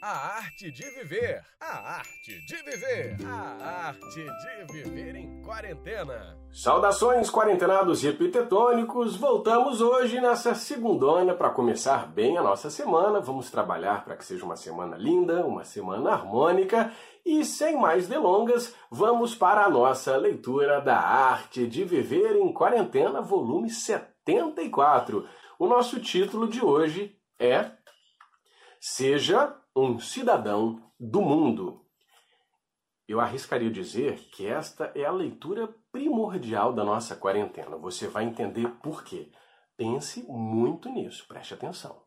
A arte de viver. A arte de viver. A arte de viver em quarentena. Saudações quarentenados e epitetônicos. Voltamos hoje nessa segundona para começar bem a nossa semana. Vamos trabalhar para que seja uma semana linda, uma semana harmônica e sem mais delongas, vamos para a nossa leitura da Arte de Viver em Quarentena, volume 74. O nosso título de hoje é Seja um cidadão do mundo. Eu arriscaria dizer que esta é a leitura primordial da nossa quarentena. Você vai entender por quê. Pense muito nisso, preste atenção.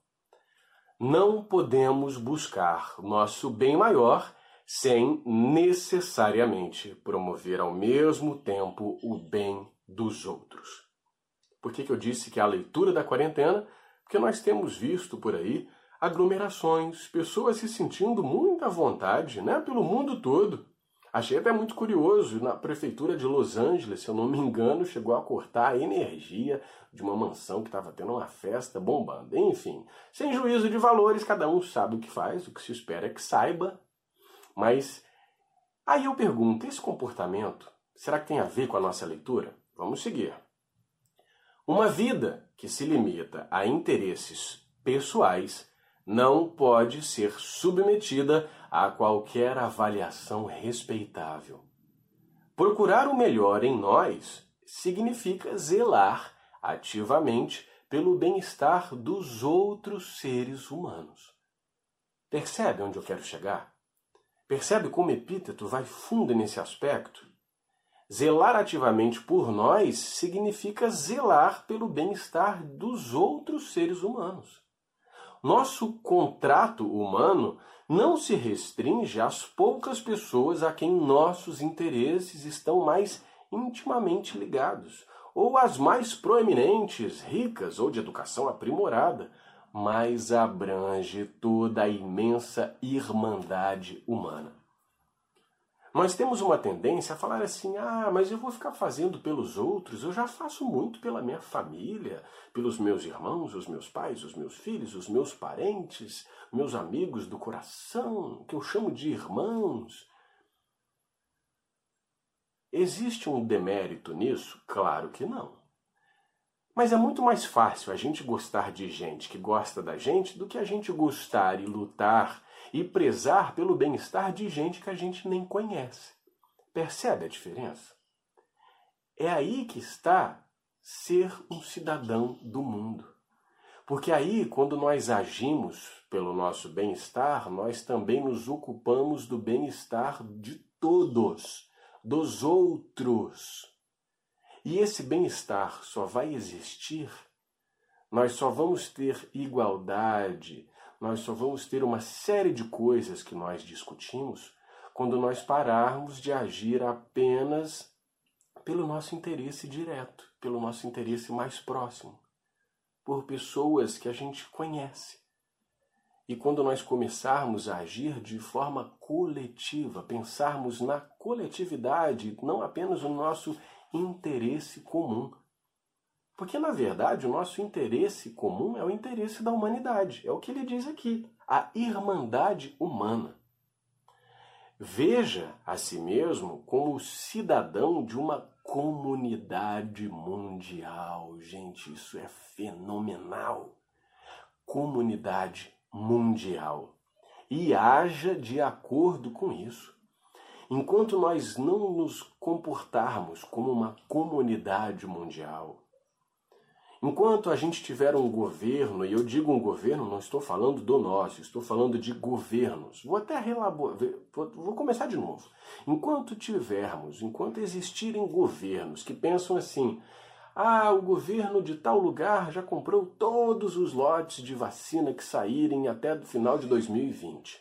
Não podemos buscar nosso bem maior sem necessariamente promover ao mesmo tempo o bem dos outros. Por que, que eu disse que é a leitura da quarentena? Porque nós temos visto por aí aglomerações, pessoas se sentindo muito à vontade, né, pelo mundo todo. Achei até muito curioso, na prefeitura de Los Angeles, se eu não me engano, chegou a cortar a energia de uma mansão que estava tendo uma festa bombando. Enfim, sem juízo de valores, cada um sabe o que faz, o que se espera é que saiba. Mas aí eu pergunto, esse comportamento, será que tem a ver com a nossa leitura? Vamos seguir. Uma vida que se limita a interesses pessoais não pode ser submetida a qualquer avaliação respeitável. Procurar o melhor em nós significa zelar ativamente pelo bem-estar dos outros seres humanos. Percebe onde eu quero chegar? Percebe como Epíteto vai fundo nesse aspecto? Zelar ativamente por nós significa zelar pelo bem-estar dos outros seres humanos. Nosso contrato humano não se restringe às poucas pessoas a quem nossos interesses estão mais intimamente ligados, ou às mais proeminentes, ricas ou de educação aprimorada, mas abrange toda a imensa irmandade humana. Nós temos uma tendência a falar assim: ah, mas eu vou ficar fazendo pelos outros, eu já faço muito pela minha família, pelos meus irmãos, os meus pais, os meus filhos, os meus parentes, meus amigos do coração, que eu chamo de irmãos. Existe um demérito nisso? Claro que não. Mas é muito mais fácil a gente gostar de gente que gosta da gente do que a gente gostar e lutar e prezar pelo bem-estar de gente que a gente nem conhece. Percebe a diferença? É aí que está ser um cidadão do mundo. Porque aí, quando nós agimos pelo nosso bem-estar, nós também nos ocupamos do bem-estar de todos, dos outros. E esse bem-estar só vai existir, nós só vamos ter igualdade, nós só vamos ter uma série de coisas que nós discutimos quando nós pararmos de agir apenas pelo nosso interesse direto, pelo nosso interesse mais próximo, por pessoas que a gente conhece. E quando nós começarmos a agir de forma coletiva, pensarmos na coletividade, não apenas no nosso interesse comum, porque, na verdade, o nosso interesse comum é o interesse da humanidade. É o que ele diz aqui, a irmandade humana. Veja a si mesmo como cidadão de uma comunidade mundial. Gente, isso é fenomenal. Comunidade mundial. E haja de acordo com isso. Enquanto nós não nos comportarmos como uma comunidade mundial, Enquanto a gente tiver um governo, e eu digo um governo, não estou falando do nosso, estou falando de governos. Vou até relaborar, vou começar de novo. Enquanto tivermos, enquanto existirem governos que pensam assim, ah, o governo de tal lugar já comprou todos os lotes de vacina que saírem até o final de 2020.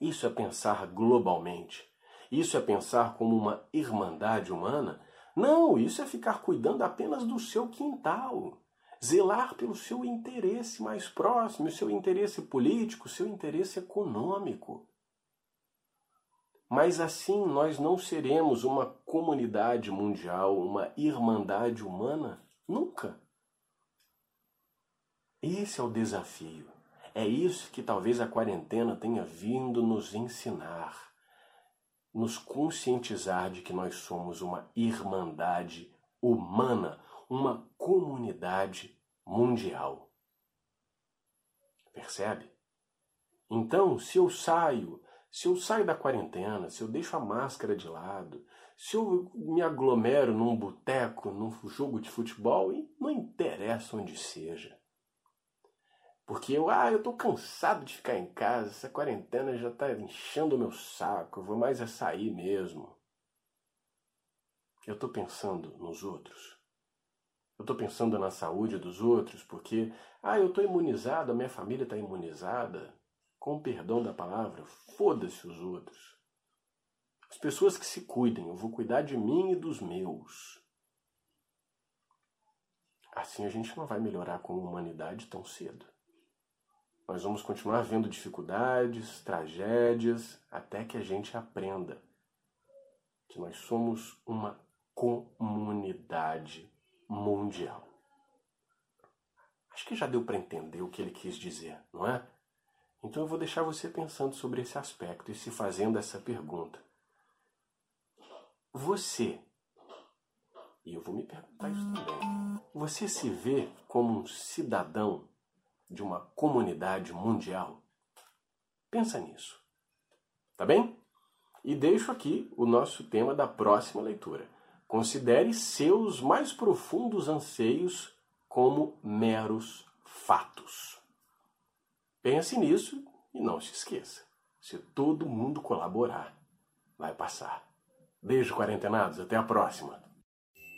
Isso é pensar globalmente. Isso é pensar como uma irmandade humana não, isso é ficar cuidando apenas do seu quintal. Zelar pelo seu interesse mais próximo, o seu interesse político, seu interesse econômico. Mas assim nós não seremos uma comunidade mundial, uma irmandade humana? Nunca. Esse é o desafio. É isso que talvez a quarentena tenha vindo nos ensinar, nos conscientizar de que nós somos uma irmandade humana, uma comunidade mundial. Percebe? Então, se eu saio, se eu saio da quarentena, se eu deixo a máscara de lado, se eu me aglomero num boteco, num jogo de futebol, não interessa onde seja. Porque eu, ah, eu tô cansado de ficar em casa, essa quarentena já tá enchendo o meu saco, eu vou mais é sair mesmo. Eu tô pensando nos outros. Eu tô pensando na saúde dos outros, porque, ah, eu tô imunizado, a minha família tá imunizada. Com o perdão da palavra, foda-se os outros. As pessoas que se cuidem, eu vou cuidar de mim e dos meus. Assim a gente não vai melhorar como humanidade tão cedo. Nós vamos continuar vendo dificuldades, tragédias, até que a gente aprenda que nós somos uma comunidade mundial. Acho que já deu para entender o que ele quis dizer, não é? Então eu vou deixar você pensando sobre esse aspecto e se fazendo essa pergunta. Você, e eu vou me perguntar isso também, você se vê como um cidadão de uma comunidade mundial? Pensa nisso. Tá bem? E deixo aqui o nosso tema da próxima leitura. Considere seus mais profundos anseios como meros fatos. Pense nisso e não se esqueça: se todo mundo colaborar, vai passar. Beijo, quarentenados. Até a próxima.